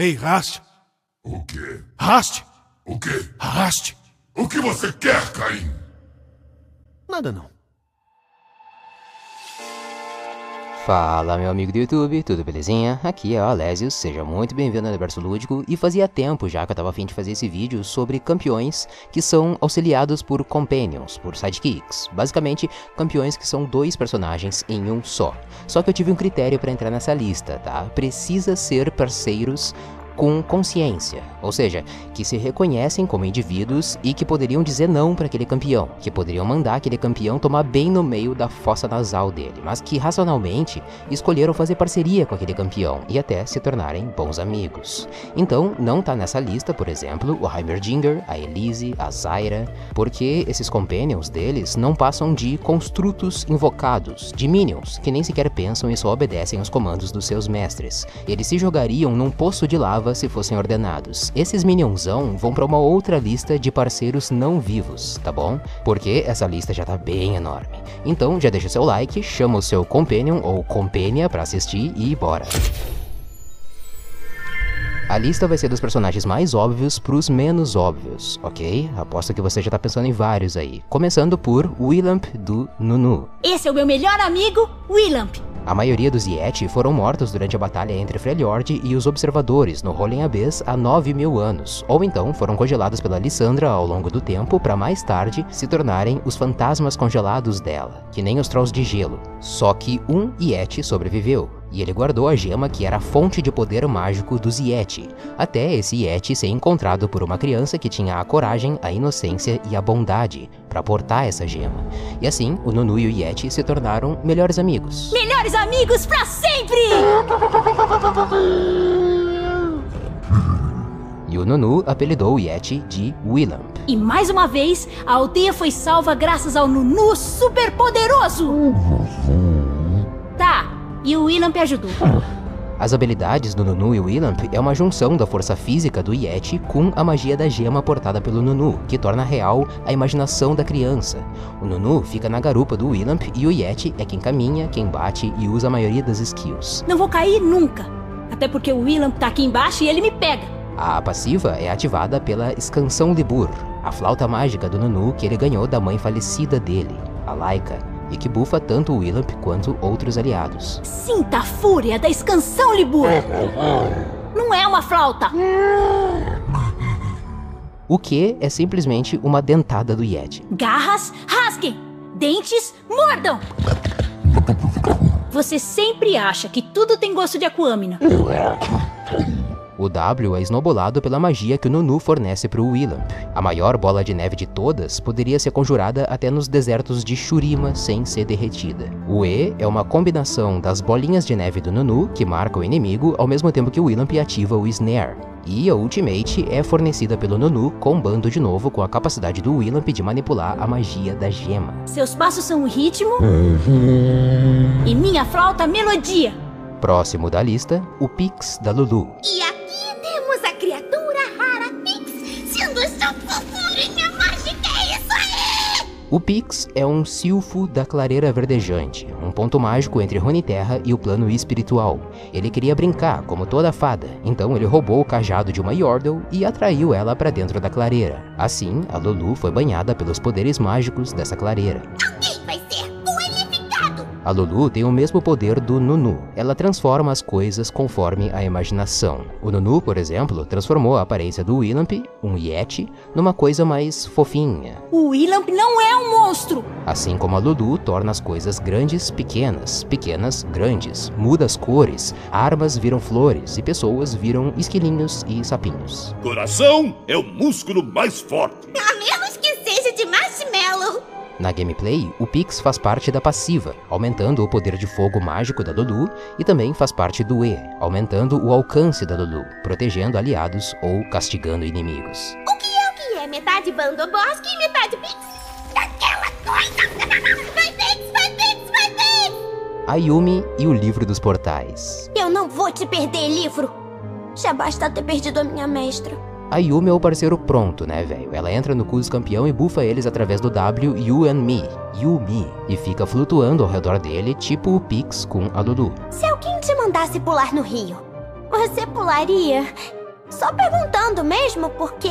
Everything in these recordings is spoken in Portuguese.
Ei, Rast! O quê? Rast! O quê? Rast! O que você quer, Caim? Nada não. Fala meu amigo do YouTube, tudo belezinha? Aqui é o Alésios, seja muito bem-vindo ao Universo Lúdico e fazia tempo já que eu tava afim de fazer esse vídeo sobre campeões que são auxiliados por companions, por sidekicks, basicamente campeões que são dois personagens em um só. Só que eu tive um critério para entrar nessa lista, tá? Precisa ser parceiros com consciência, ou seja, que se reconhecem como indivíduos e que poderiam dizer não para aquele campeão, que poderiam mandar aquele campeão tomar bem no meio da fossa nasal dele, mas que racionalmente escolheram fazer parceria com aquele campeão e até se tornarem bons amigos. Então, não tá nessa lista, por exemplo, o Heimerdinger, a Elise, a Zyra, porque esses companions deles não passam de construtos invocados, de minions, que nem sequer pensam e só obedecem aos comandos dos seus mestres. Eles se jogariam num poço de lava se fossem ordenados. Esses minionzão vão para uma outra lista de parceiros não vivos, tá bom? Porque essa lista já tá bem enorme. Então já deixa seu like, chama o seu companion ou compania para assistir e bora. A lista vai ser dos personagens mais óbvios pros menos óbvios, ok? Aposto que você já tá pensando em vários aí. Começando por Willamp do Nunu. Esse é o meu melhor amigo, Willamp. A maioria dos Yeti foram mortos durante a batalha entre Freljord e os Observadores no Rolling Abyss há 9 mil anos, ou então foram congelados pela Lissandra ao longo do tempo para mais tarde se tornarem os fantasmas congelados dela, que nem os Trolls de Gelo. Só que um Yeti sobreviveu, e ele guardou a gema que era a fonte de poder mágico dos Yeti, até esse Yeti ser encontrado por uma criança que tinha a coragem, a inocência e a bondade para portar essa gema. E assim, o Nunu e o Yeti se tornaram melhores amigos. Melhores amigos pra sempre! E o Nunu apelidou o Yeti de Willamp. E mais uma vez, a aldeia foi salva graças ao Nunu super poderoso! Tá, e o Willamp ajudou. As habilidades do Nunu e Willamp é uma junção da força física do Yeti com a magia da gema portada pelo Nunu, que torna real a imaginação da criança. O Nunu fica na garupa do Willamp e o Yeti é quem caminha, quem bate e usa a maioria das skills. Não vou cair nunca. Até porque o Willamp tá aqui embaixo e ele me pega. A passiva é ativada pela Escansão Libur, a flauta mágica do Nunu que ele ganhou da mãe falecida dele, a Laika, e que bufa tanto o Willamp quanto outros aliados. Sinta a fúria da escansão, Libur! Não é uma flauta! O que é simplesmente uma dentada do Yeti. Garras, rasguem! Dentes, mordam! Você sempre acha que tudo tem gosto de aquâmina. O W é esnobolado pela magia que o Nunu fornece para o Willamp. A maior bola de neve de todas poderia ser conjurada até nos desertos de Shurima sem ser derretida. O E é uma combinação das bolinhas de neve do Nunu, que marca o inimigo, ao mesmo tempo que o Willamp ativa o Snare. E a Ultimate é fornecida pelo Nunu, combando de novo com a capacidade do Willamp de manipular a magia da gema. Seus passos são o ritmo e minha flauta melodia. Próximo da lista, o Pix da Lulu. E a criatura rara Pix, sendo sua fofurinha mágica, é isso aí! O Pix é um silfo da clareira verdejante, um ponto mágico entre Runeterra e o plano espiritual. Ele queria brincar, como toda fada, então ele roubou o cajado de uma Yordle e atraiu ela para dentro da clareira. Assim, a Lulu foi banhada pelos poderes mágicos dessa clareira. Alguém vai! A Lulu tem o mesmo poder do Nunu. Ela transforma as coisas conforme a imaginação. O Nunu, por exemplo, transformou a aparência do Willamp, um Yeti, numa coisa mais fofinha. O Willamp não é um monstro! Assim como a Lulu torna as coisas grandes pequenas, pequenas grandes, muda as cores, armas viram flores e pessoas viram esquilinhos e sapinhos. Coração é o músculo mais forte. A menos que seja de marshmallow! Na gameplay, o Pix faz parte da passiva, aumentando o poder de fogo mágico da Lulu, e também faz parte do E, aumentando o alcance da Lulu, protegendo aliados ou castigando inimigos. O que é o que é? Metade Bandobosque e metade Pix? Aquela coisa! Vai Pix, vai Pix, vai Pix! A Yumi e o Livro dos Portais. Eu não vou te perder, livro! Já basta ter perdido a minha mestra. A Yumi é o parceiro pronto, né, velho? Ela entra no Cus campeão e bufa eles através do W You and Me, Yumi, e fica flutuando ao redor dele, tipo o Pix com a Lulu. Se alguém te mandasse pular no rio, Você pularia? Só perguntando mesmo, porque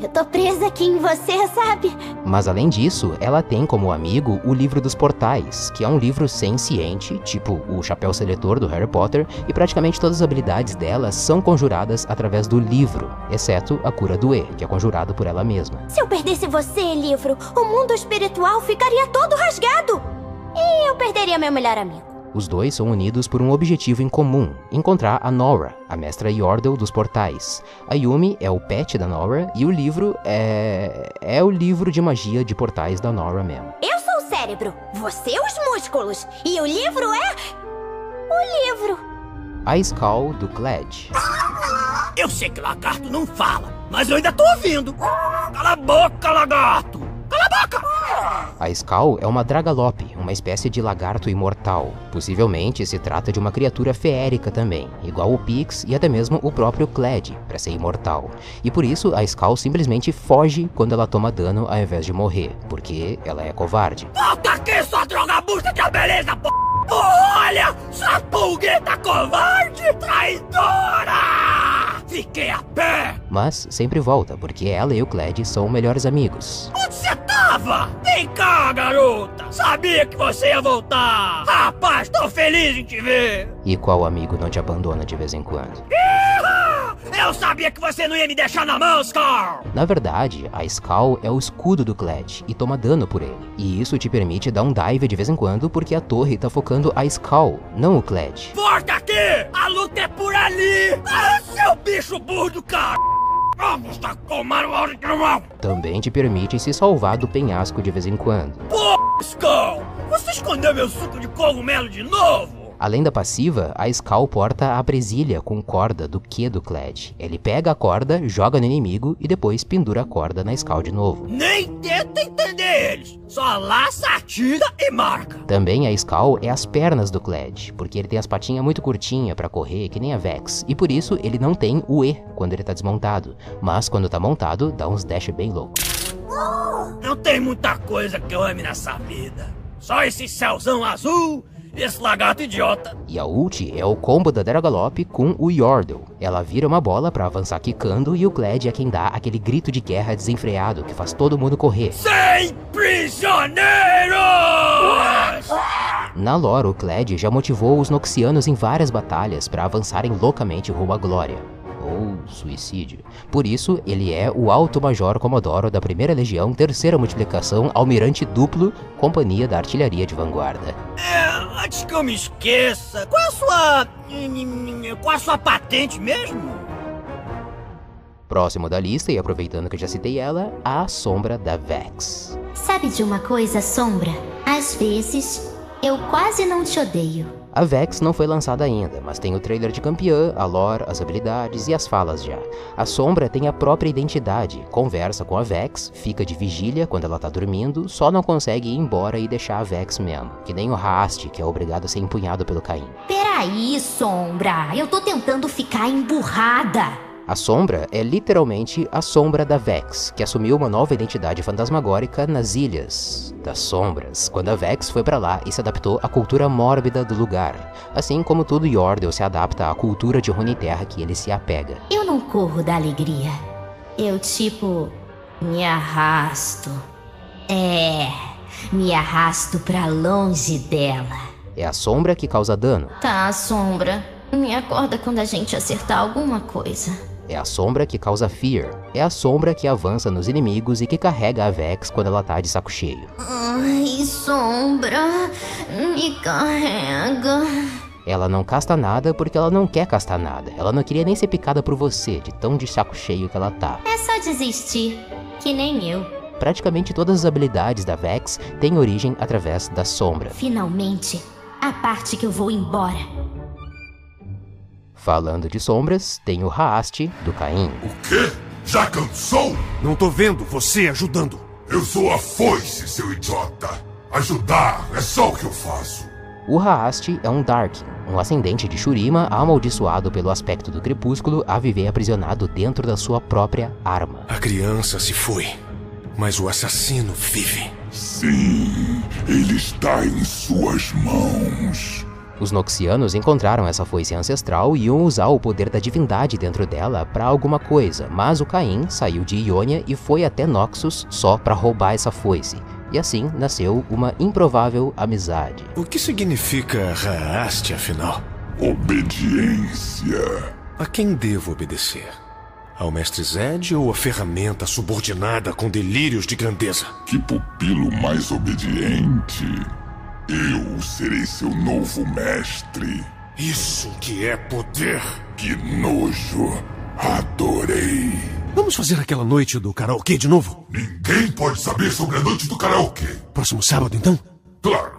eu tô presa aqui em você, sabe? Mas além disso, ela tem como amigo o livro dos portais, que é um livro senciente, tipo o chapéu seletor do Harry Potter, e praticamente todas as habilidades dela são conjuradas através do livro, exceto a cura do E, que é conjurado por ela mesma. Se eu perdesse você, livro, o mundo espiritual ficaria todo rasgado. E eu perderia meu melhor amigo. Os dois são unidos por um objetivo em comum: encontrar a Nora, a mestra Yordle dos portais. A Yumi é o pet da Nora e o livro é. é o livro de magia de portais da Nora mesmo. Eu sou o cérebro, você os músculos. E o livro é. o livro. A Skull do Cled. Eu sei que lagarto não fala, mas eu ainda tô ouvindo. Cala a boca, lagarto! Cala a boca! A Skull é uma Dragalope, uma espécie de lagarto imortal. Possivelmente se trata de uma criatura feérica também, igual o Pix e até mesmo o próprio Cled, para ser imortal. E por isso a Skull simplesmente foge quando ela toma dano ao invés de morrer, porque ela é covarde. Volta aqui, sua droga busta de beleza, p... Olha, sua pulgueta covarde, traidora! Fiquei a pé! Mas sempre volta, porque ela e o Cled são melhores amigos. Tava? Vem cá, garota! Sabia que você ia voltar! Rapaz, tô feliz em te ver! E qual amigo não te abandona de vez em quando? Eu sabia que você não ia me deixar na mão, Scar! Na verdade, a Skull é o escudo do Cled e toma dano por ele. E isso te permite dar um dive de vez em quando porque a torre tá focando a Skull, não o Cled. Volta aqui! A luta é por ali! Ah, seu bicho burro do cara! Vamos tá tomando Também te permite se salvar do penhasco de vez em quando. Pô, Skull! Você escondeu meu suco de cogumelo de novo? Além da passiva, a Skull porta a presilha com corda do Q do Cled. Ele pega a corda, joga no inimigo e depois pendura a corda na Skull de novo. Nem tenta entender eles! Só laça, atira e marca! Também a Skull é as pernas do Cled, porque ele tem as patinhas muito curtinhas para correr, que nem a Vex, e por isso ele não tem o E quando ele tá desmontado, mas quando tá montado, dá uns dash bem loucos. Não tem muita coisa que eu ame nessa vida. Só esse céuzão azul esse lagarto idiota. E a ult é o combo da Dragalope com o Yordle. Ela vira uma bola para avançar quicando e o Cled é quem dá aquele grito de guerra desenfreado que faz todo mundo correr. Sem prisioneiros! Na lore, o Cled já motivou os Noxianos em várias batalhas para avançarem loucamente rumo à glória. Ou suicídio. Por isso, ele é o Alto Major Comodoro da Primeira Legião, terceira multiplicação, almirante duplo, companhia da artilharia de vanguarda. É, antes que eu me esqueça, qual é a sua. Qual é a sua patente mesmo? Próximo da lista, e aproveitando que eu já citei ela, a Sombra da Vex. Sabe de uma coisa, Sombra? Às vezes, eu quase não te odeio. A Vex não foi lançada ainda, mas tem o trailer de campeã, a lore, as habilidades e as falas já. A Sombra tem a própria identidade, conversa com a Vex, fica de vigília quando ela tá dormindo, só não consegue ir embora e deixar a Vex mesmo, que nem o Rast, que é obrigado a ser empunhado pelo Caim. Peraí, Sombra, eu tô tentando ficar emburrada. A Sombra é literalmente a sombra da Vex, que assumiu uma nova identidade fantasmagórica nas Ilhas das Sombras, quando a Vex foi para lá e se adaptou à cultura mórbida do lugar, assim como todo Yordle se adapta à cultura de Runeterra que ele se apega. Eu não corro da alegria. Eu, tipo, me arrasto. É, me arrasto para longe dela. É a sombra que causa dano. Tá, Sombra. Me acorda quando a gente acertar alguma coisa. É a sombra que causa Fear. É a sombra que avança nos inimigos e que carrega a Vex quando ela tá de saco cheio. Ai, sombra, me carrega. Ela não casta nada porque ela não quer castar nada. Ela não queria nem ser picada por você, de tão de saco cheio que ela tá. É só desistir, que nem eu. Praticamente todas as habilidades da Vex têm origem através da sombra. Finalmente, a parte que eu vou embora. Falando de sombras, tem o Haast do Caim. O quê? Já cansou? Não tô vendo você ajudando. Eu sou a foice, seu idiota. Ajudar é só o que eu faço. O Haast é um Dark, um ascendente de Shurima amaldiçoado pelo aspecto do crepúsculo a viver aprisionado dentro da sua própria arma. A criança se foi, mas o assassino vive. Sim, ele está em suas mãos. Os Noxianos encontraram essa foice ancestral e iam usar o poder da divindade dentro dela para alguma coisa, mas o Caim saiu de Ionia e foi até Noxus só para roubar essa foice. E assim nasceu uma improvável amizade. O que significa Raaste, afinal? Obediência. A quem devo obedecer? Ao mestre Zed ou a ferramenta subordinada com delírios de grandeza? Que pupilo mais obediente. Eu serei seu novo mestre. Isso que é poder! Que nojo! Adorei! Vamos fazer aquela noite do karaokê de novo? Ninguém pode saber sobre a noite do karaokê. Próximo sábado, então? Claro!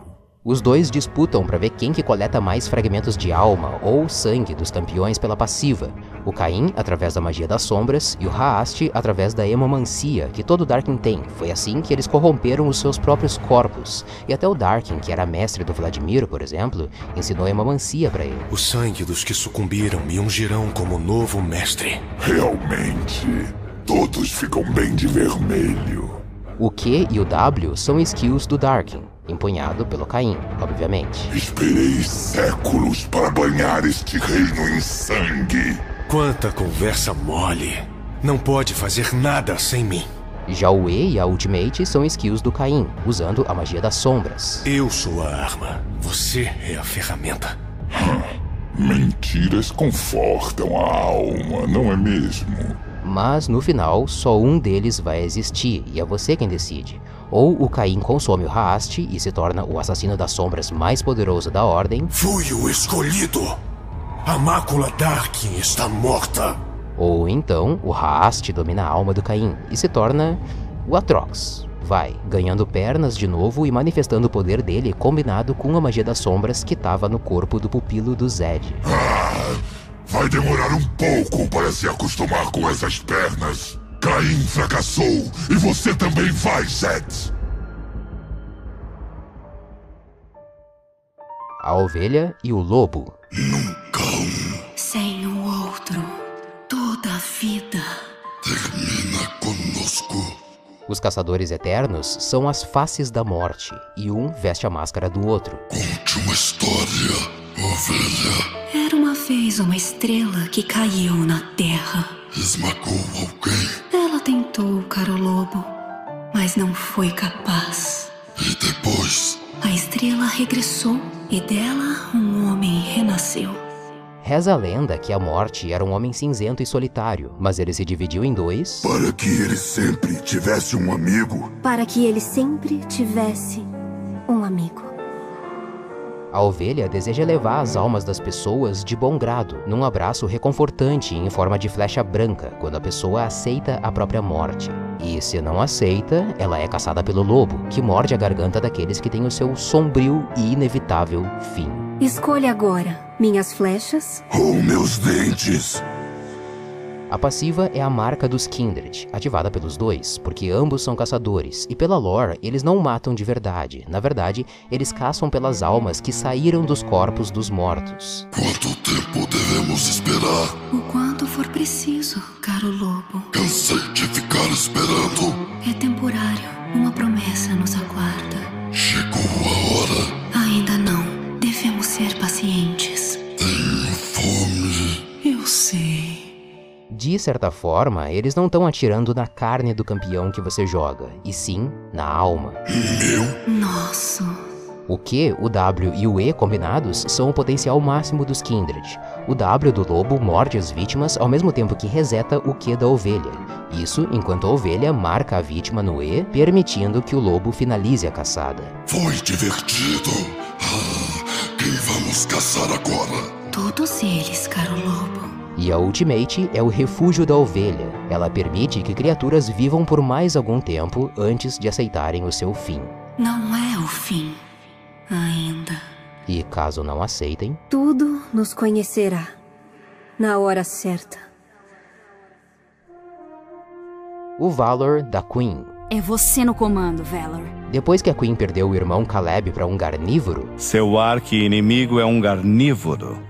Os dois disputam para ver quem que coleta mais fragmentos de alma ou sangue dos campeões pela passiva. O Caim através da magia das sombras e o Haast através da hemomancia que todo Darkin tem. Foi assim que eles corromperam os seus próprios corpos. E até o Darkin, que era mestre do Vladimir, por exemplo, ensinou hemomancia para ele. O sangue dos que sucumbiram me ungirão como novo mestre. Realmente, todos ficam bem de vermelho. O Q e o W são skills do Darkin, empunhado pelo Caim, obviamente. Esperei séculos para banhar este reino em sangue. Quanta conversa mole! Não pode fazer nada sem mim. Já o E e a Ultimate são skills do Caim, usando a magia das sombras. Eu sou a arma, você é a ferramenta. Mentiras confortam a alma, não é mesmo? Mas no final, só um deles vai existir e é você quem decide. Ou o Caim consome o Haast e se torna o assassino das sombras mais poderoso da Ordem. Fui o escolhido! A mácula Darkin está morta! Ou então o Haast domina a alma do Caim e se torna o Atrox. Vai, ganhando pernas de novo e manifestando o poder dele combinado com a magia das sombras que estava no corpo do pupilo do Zed. Ah, vai demorar um pouco para se acostumar com essas pernas. Caim fracassou e você também vai, Zed. A ovelha e o lobo. Nunca um. Sem o outro, toda a vida termina conosco. Os caçadores eternos são as faces da morte, e um veste a máscara do outro. Conte uma história, ovelha. Era uma vez uma estrela que caiu na terra. Esmagou alguém. Tentou, caro lobo, mas não foi capaz. E depois? A estrela regressou e dela um homem renasceu. Reza a lenda que a morte era um homem cinzento e solitário, mas ele se dividiu em dois. Para que ele sempre tivesse um amigo. Para que ele sempre tivesse um amigo. A ovelha deseja levar as almas das pessoas de bom grado, num abraço reconfortante em forma de flecha branca, quando a pessoa aceita a própria morte. E se não aceita, ela é caçada pelo lobo, que morde a garganta daqueles que têm o seu sombrio e inevitável fim. Escolha agora minhas flechas ou meus dentes. A passiva é a marca dos Kindred, ativada pelos dois, porque ambos são caçadores, e pela lore, eles não matam de verdade. Na verdade, eles caçam pelas almas que saíram dos corpos dos mortos. Quanto tempo devemos esperar? O quanto for preciso, caro lobo. Cansei de ficar esperando. É temporário. Uma promessa nos aguarda. Chegou De certa forma, eles não estão atirando na carne do campeão que você joga, e sim na alma. Meu? Nosso. O Q, o W e o E combinados são o potencial máximo dos Kindred. O W do lobo morde as vítimas ao mesmo tempo que reseta o Q da ovelha. Isso enquanto a ovelha marca a vítima no E, permitindo que o lobo finalize a caçada. Foi divertido. Ah, quem vamos caçar agora? Todos eles, caro lobo. E a Ultimate é o refúgio da ovelha. Ela permite que criaturas vivam por mais algum tempo antes de aceitarem o seu fim. Não é o fim. Ainda. E caso não aceitem, tudo nos conhecerá na hora certa. O Valor da Queen. É você no comando, Valor. Depois que a Queen perdeu o irmão Caleb para um carnívoro, seu arqui-inimigo é um carnívoro.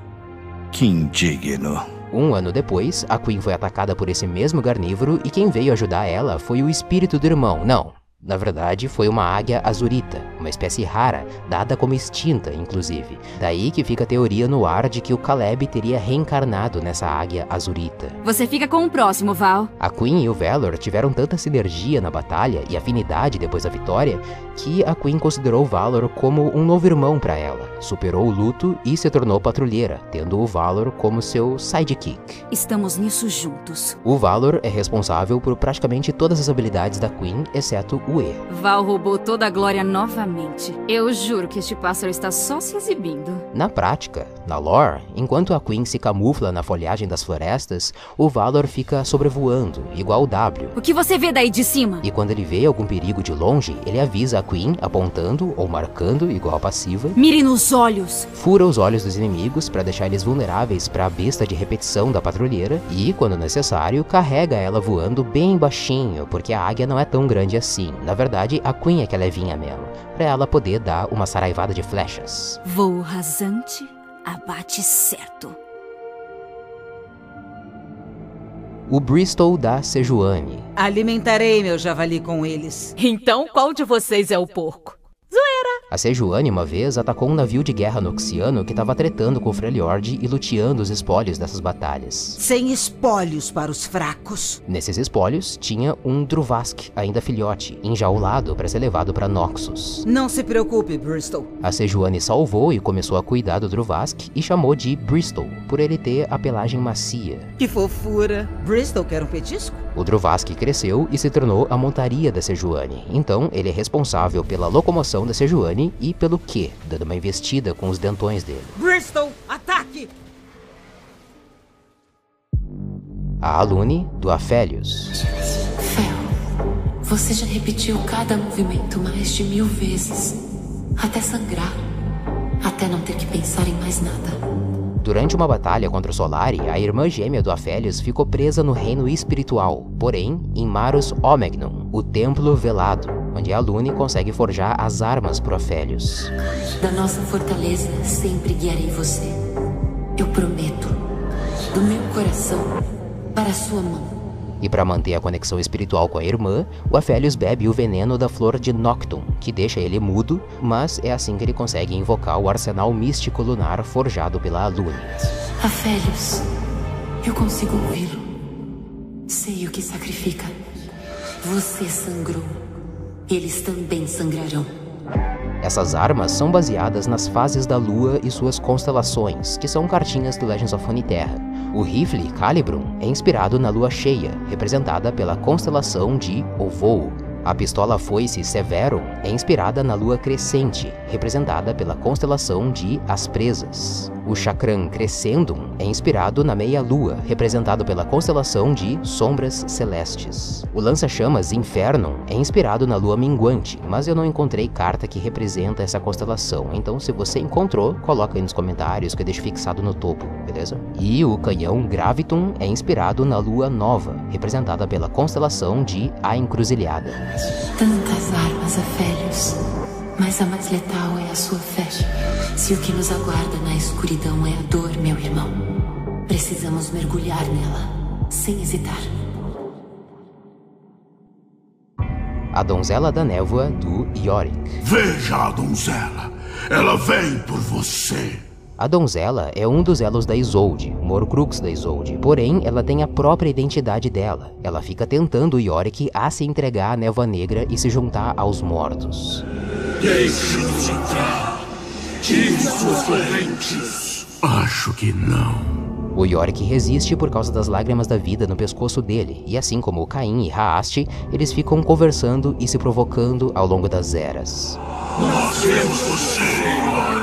Que indigno. Um ano depois, a Queen foi atacada por esse mesmo carnívoro e quem veio ajudar ela foi o espírito do irmão. Não, na verdade, foi uma águia azurita. uma espécie rara, dada como extinta, inclusive. Daí que fica a teoria no ar de que o Caleb teria reencarnado nessa águia azurita. Você fica com o próximo, Val. A Queen e o Valor tiveram tanta sinergia na batalha e afinidade depois da vitória que a Queen considerou Valor como um novo irmão para ela, superou o luto e se tornou patrulheira, tendo o Valor como seu sidekick. Estamos nisso juntos. O Valor é responsável por praticamente todas as habilidades da Queen, exceto o E. Val roubou toda a glória novamente. Eu juro que este pássaro está só se exibindo. Na prática, na lore, enquanto a Queen se camufla na folhagem das florestas, o Valor fica sobrevoando, igual o W. O que você vê daí de cima? E quando ele vê algum perigo de longe, ele avisa a Queen apontando ou marcando, igual a passiva. Mire nos olhos! Fura os olhos dos inimigos para deixar eles vulneráveis para a besta de repetição da patrulheira e, quando necessário, carrega ela voando bem baixinho, porque a águia não é tão grande assim. Na verdade, a Queen é que é levinha mesmo, para ela poder dar uma saraivada de flechas. Voo rasante, abate certo. O Bristol da Sejuani. Alimentarei meu javali com eles. Então, qual de vocês é o porco? Zoeira! A Sejuani uma vez atacou um navio de guerra noxiano que estava tretando com o Freljord e luteando os espólios dessas batalhas. Sem espólios para os fracos. Nesses espólios tinha um Druvask, ainda filhote, enjaulado para ser levado para Noxus. Não se preocupe, Bristol. A Sejuani salvou e começou a cuidar do Druvask e chamou de Bristol, por ele ter a pelagem macia. Que fofura. Bristol quer um petisco? O Druvask cresceu e se tornou a montaria da Sejuani. Então, ele é responsável pela locomoção da Sejuani e pelo Q, dando uma investida com os dentões dele. Bristol, ataque! A Alune, do Afélios. Fel, você já repetiu cada movimento mais de mil vezes. Até sangrar. Até não ter que pensar em mais nada. Durante uma batalha contra o Solari, a irmã gêmea do Afélios ficou presa no reino espiritual, porém em Marus Omegnum, o Templo Velado, onde a Lune consegue forjar as armas para Afélios. Da nossa fortaleza sempre guiarei você. Eu prometo, do meu coração para a sua mão. E para manter a conexão espiritual com a irmã, o Afélios bebe o veneno da flor de Noctum, que deixa ele mudo, mas é assim que ele consegue invocar o arsenal místico lunar forjado pela Alune. Afélios, eu consigo ouvi-lo. Sei o que sacrifica. Você sangrou. Eles também sangrarão. Essas armas são baseadas nas fases da Lua e suas constelações, que são cartinhas do Legends of Runeterra. O rifle Calibrum é inspirado na Lua cheia, representada pela constelação de Ovoo. A pistola foice Severum é inspirada na lua crescente, representada pela constelação de As Presas. O chakram Crescendum é inspirado na meia-lua, representado pela constelação de Sombras Celestes. O lança-chamas Infernum é inspirado na lua minguante, mas eu não encontrei carta que representa essa constelação, então se você encontrou, coloca aí nos comentários que eu deixo fixado no topo, beleza? E o canhão Gravitum é inspirado na lua nova, representada pela constelação de A Encruzilhada. Tantas armas, Afélios, mas a mais letal é a sua fé. Se o que nos aguarda na escuridão é a dor, meu irmão, precisamos mergulhar nela, sem hesitar. A donzela da névoa do Yorick. Veja a donzela! Ela vem por você! A donzela é um dos elos da Isolde, Morcrux da Isolde, porém ela tem a própria identidade dela. Ela fica tentando o Yorick a se entregar à névoa negra e se juntar aos mortos. Deixe-nos entrar! Tire suas correntes! Acho que não. O Yorick resiste por causa das lágrimas da vida no pescoço dele, e assim como Caim e Haast, eles ficam conversando e se provocando ao longo das eras. Nós vemos você, Yorick.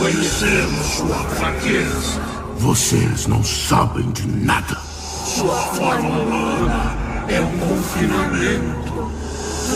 Conhecemos sua fraqueza. Vocês não sabem de nada. Sua forma humana é um confinamento.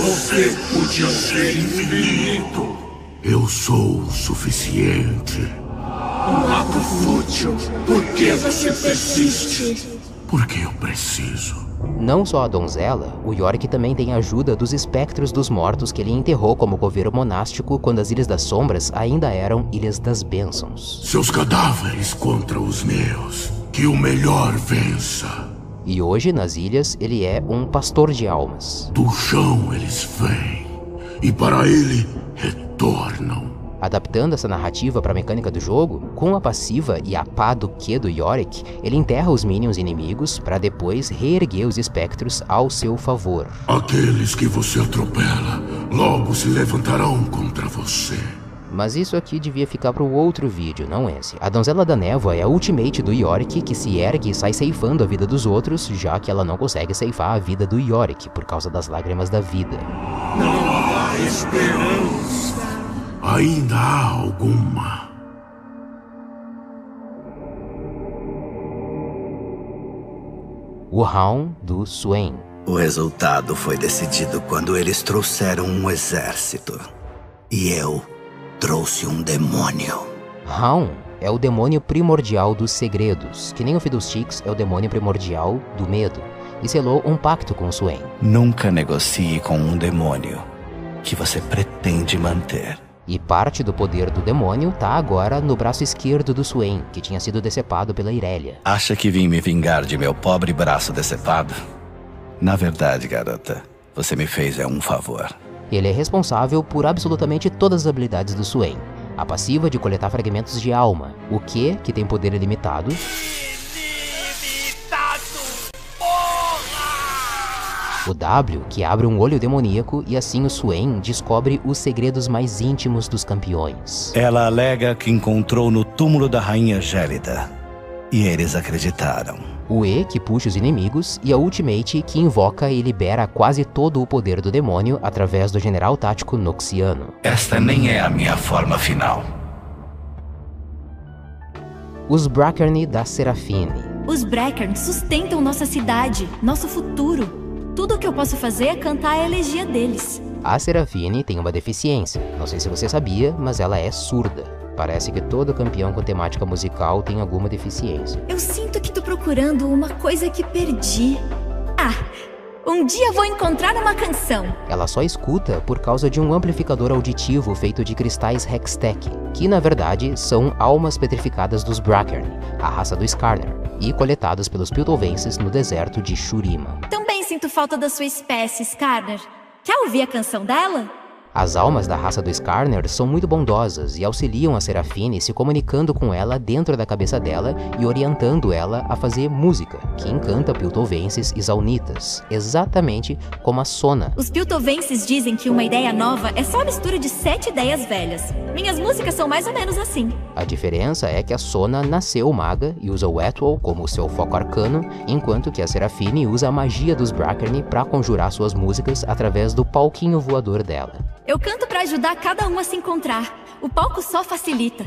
Você podia ser infinito. Eu sou o suficiente. Um ato fútil. Por que você persiste? Porque eu preciso. Não só a donzela, o Yorick também tem a ajuda dos espectros dos mortos que ele enterrou como coveiro monástico quando as Ilhas das Sombras ainda eram Ilhas das Bênçãos. Seus cadáveres contra os meus. Que o melhor vença. E hoje, nas ilhas, ele é um pastor de almas. Do chão eles vêm. e para ele retornam. Adaptando essa narrativa para a mecânica do jogo, com a passiva e a pá do Q do Yorick, ele enterra os minions inimigos para depois reerguer os espectros ao seu favor. Aqueles que você atropela logo se levantarão contra você. Mas isso aqui devia ficar para o outro vídeo, não esse. A Donzela da Névoa é a ultimate do Yorick que se ergue e sai ceifando a vida dos outros, já que ela não consegue ceifar a vida do Yorick por causa das lágrimas da vida. Não há esperança. Ainda há alguma. O Raon do Swain. O resultado foi decidido quando eles trouxeram um exército. E eu trouxe um demônio. Raon é o demônio primordial dos segredos, que nem o Fiddlesticks é o demônio primordial do medo, e selou um pacto com Swain. Nunca negocie com um demônio que você pretende manter. E parte do poder do demônio tá agora no braço esquerdo do Swain, que tinha sido decepado pela Irelia. Acha que vim me vingar de meu pobre braço decepado? Na verdade, garota, você me fez é um favor. Ele é responsável por absolutamente todas as habilidades do Swain. A passiva de coletar fragmentos de alma, o Q, que tem poder ilimitado, o W, que abre um olho demoníaco e assim o Swain descobre os segredos mais íntimos dos campeões. Ela alega que encontrou no túmulo da rainha Gélida. E eles acreditaram. O E, que puxa os inimigos, e a Ultimate, que invoca e libera quase todo o poder do demônio através do general tático Noxiano. Esta nem é a minha forma final. Os Brackern da Serafine. Os Brackern sustentam nossa cidade, nosso futuro. Tudo o que eu posso fazer é cantar a elegia deles. A Serafine tem uma deficiência. Não sei se você sabia, mas ela é surda. Parece que todo campeão com temática musical tem alguma deficiência. Eu sinto que tô procurando uma coisa que perdi. Ah, um dia vou encontrar uma canção. Ela só escuta por causa de um amplificador auditivo feito de cristais Hextech, que na verdade são almas petrificadas dos Brackern, a raça do Skarner, e coletados pelos Piltovenses no deserto de Shurima. Também sinto falta da sua espécie, Skarner. Quer ouvir a canção dela? As almas da raça do Skarner são muito bondosas e auxiliam a Serafine se comunicando com ela dentro da cabeça dela e orientando ela a fazer música, que encanta Piltovenses e Zaunitas, exatamente como a Sona. Os Piltovenses dizem que uma ideia nova é só a mistura de sete ideias velhas. Minhas músicas são mais ou menos assim. A diferença é que a Sona nasceu maga e usa o Etwall como seu foco arcano, enquanto que a Serafine usa a magia dos Brackern para conjurar suas músicas através do palquinho voador dela. Eu canto para ajudar cada um a se encontrar. O palco só facilita.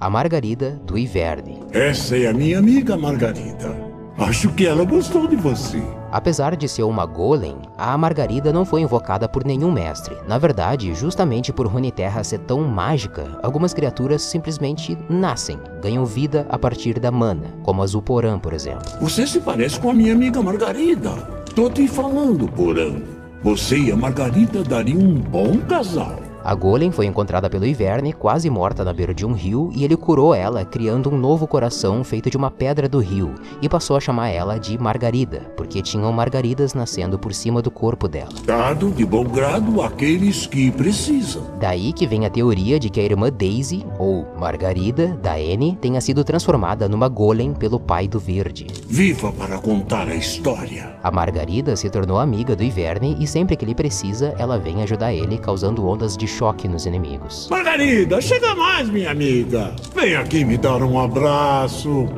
A Margarida do Iverne. Essa é a minha amiga Margarida. Acho que ela gostou de você. Apesar de ser uma golem, a Margarida não foi invocada por nenhum mestre. Na verdade, justamente por Runeterra ser tão mágica, algumas criaturas simplesmente nascem, ganham vida a partir da mana, como a Zuporã, por exemplo. Você se parece com a minha amiga Margarida. Tô te falando, Porã. Você e a Margarida dariam um bom casal. A Golem foi encontrada pelo Iverne, quase morta na beira de um rio, e ele curou ela, criando um novo coração feito de uma pedra do rio, e passou a chamar ela de Margarida, porque tinham margaridas nascendo por cima do corpo dela. Dado de bom grado àqueles que precisam. Daí que vem a teoria de que a irmã Daisy, ou Margarida, da Anne, tenha sido transformada numa Golem pelo pai do Verde. Viva para contar a história. A Margarida se tornou amiga do Iverne e sempre que ele precisa, ela vem ajudar ele, causando ondas de choque nos inimigos. Margarida, chega mais, minha amiga. Vem aqui me dar um abraço.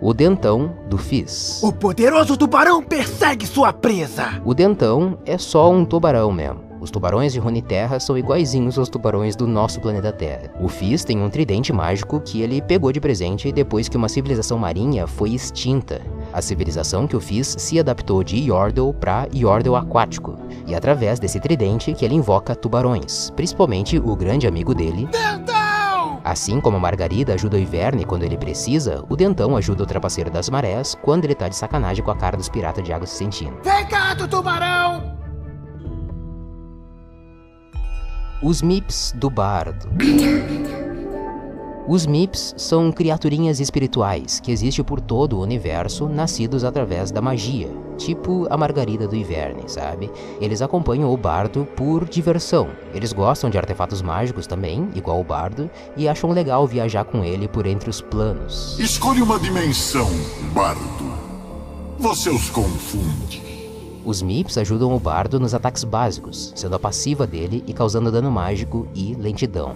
O Dentão do Fizz. O poderoso tubarão persegue sua presa. O Dentão é só um tubarão mesmo. Os tubarões de Runeterra são iguaizinhos aos tubarões do nosso planeta Terra. O Fizz tem um tridente mágico que ele pegou de presente depois que uma civilização marinha foi extinta. A civilização que o Fizz se adaptou de Yordle para Yordle aquático. E através desse tridente que ele invoca tubarões, principalmente o grande amigo dele, Dentão! Assim como a Margarida ajuda o Iverne quando ele precisa, o Dentão ajuda o Trapaceiro das Marés quando ele tá de sacanagem com a cara dos piratas de água se sentindo. Vem cá, do tubarão! Os Mips do Bardo. Os MIPs são criaturinhas espirituais que existem por todo o universo, nascidos através da magia, tipo a Margarida do Iverne, sabe? Eles acompanham o bardo por diversão. Eles gostam de artefatos mágicos também, igual o bardo, e acham legal viajar com ele por entre os planos. Escolha uma dimensão, bardo. Você os confunde. Os MIPs ajudam o bardo nos ataques básicos, sendo a passiva dele e causando dano mágico e lentidão.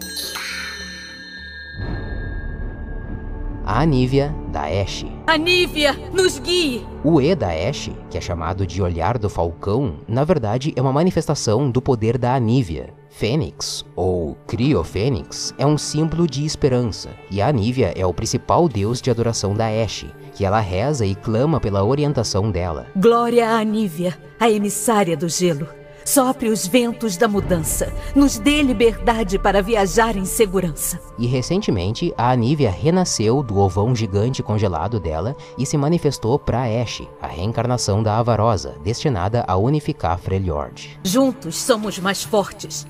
A Anívia, da Ashe. Anívia, nos guie! O E da Ashe, que é chamado de Olhar do Falcão, na verdade é uma manifestação do poder da Anívia. Fênix, ou Criofênix, é um símbolo de esperança, e a Anívia é o principal deus de adoração da Ashe, que ela reza e clama pela orientação dela. Glória a Anívia, a emissária do gelo. Sopre os ventos da mudança. Nos dê liberdade para viajar em segurança. E recentemente, a Anívia renasceu do ovão gigante congelado dela e se manifestou para Ashe, a reencarnação da Avarosa, destinada a unificar Freljord. Juntos somos mais fortes.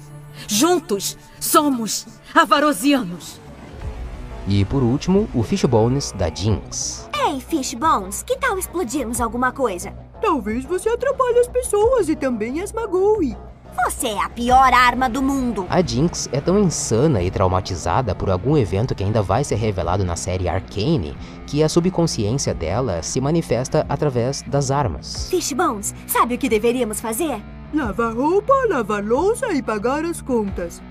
Juntos somos avarosianos. E por último, o Fishbones da Jinx. Ei, Fishbones, que tal explodirmos alguma coisa? Talvez você atrapalhe as pessoas e também as magoe. Você é a pior arma do mundo. A Jinx é tão insana e traumatizada por algum evento que ainda vai ser revelado na série Arcane que a subconsciência dela se manifesta através das armas. Fishbones, sabe o que deveríamos fazer? Lavar roupa, lavar louça e pagar as contas.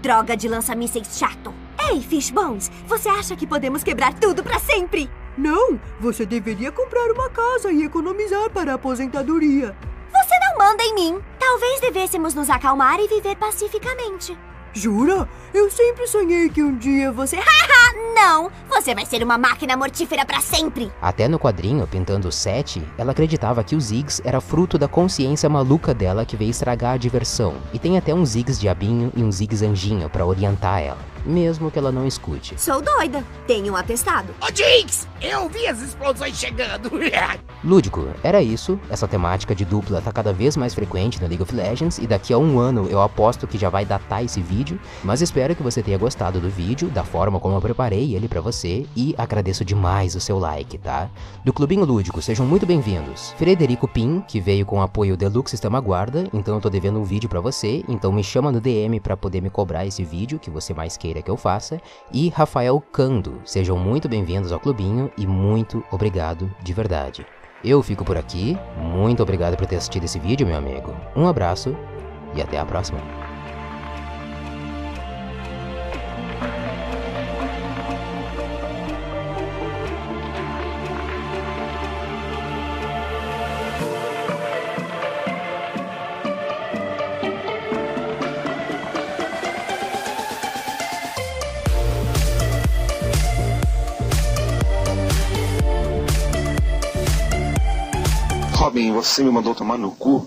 Droga de lança-mísseis chato. Ei, Fishbones, você acha que podemos quebrar tudo para sempre? Não, você deveria comprar uma casa e economizar para a aposentadoria. Você não manda em mim. Talvez devêssemos nos acalmar e viver pacificamente. Jura? Eu sempre sonhei que um dia você. Haha, não! Você vai ser uma máquina mortífera para sempre! Até no quadrinho, pintando o Sete, ela acreditava que o Ziggs era fruto da consciência maluca dela que veio estragar a diversão. E tem até um Ziggs diabinho e um Ziggs anjinho para orientar ela mesmo que ela não escute. Sou doida. Tenho um atestado. Ô, Jinx! Eu vi as explosões chegando. Lúdico, era isso. Essa temática de dupla tá cada vez mais frequente no League of Legends e daqui a um ano eu aposto que já vai datar esse vídeo, mas espero que você tenha gostado do vídeo, da forma como eu preparei ele para você e agradeço demais o seu like, tá? Do Clubinho Lúdico, sejam muito bem-vindos. Frederico Pim, que veio com apoio Deluxe Sistema Guarda, então eu tô devendo um vídeo para você, então me chama no DM para poder me cobrar esse vídeo que você mais queira que eu faça, e Rafael Cando. Sejam muito bem-vindos ao clubinho e muito obrigado de verdade. Eu fico por aqui, muito obrigado por ter assistido esse vídeo, meu amigo. Um abraço e até a próxima. Você me mandou tomar no cu?